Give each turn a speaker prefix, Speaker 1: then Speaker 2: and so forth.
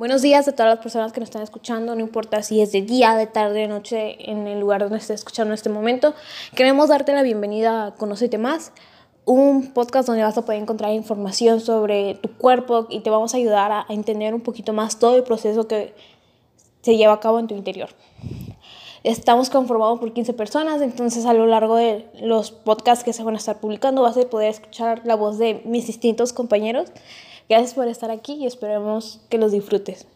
Speaker 1: Buenos días a todas las personas que nos están escuchando, no importa si es de día, de tarde, de noche, en el lugar donde estés escuchando en este momento. Queremos darte la bienvenida a Conócete Más, un podcast donde vas a poder encontrar información sobre tu cuerpo y te vamos a ayudar a, entender un poquito más todo el proceso que se lleva a cabo en tu interior. Estamos conformados por 15 personas, entonces a lo largo de los podcasts que se van a estar publicando vas a poder escuchar la voz de mis distintos compañeros Gracias por estar aquí y esperemos que los disfrutes.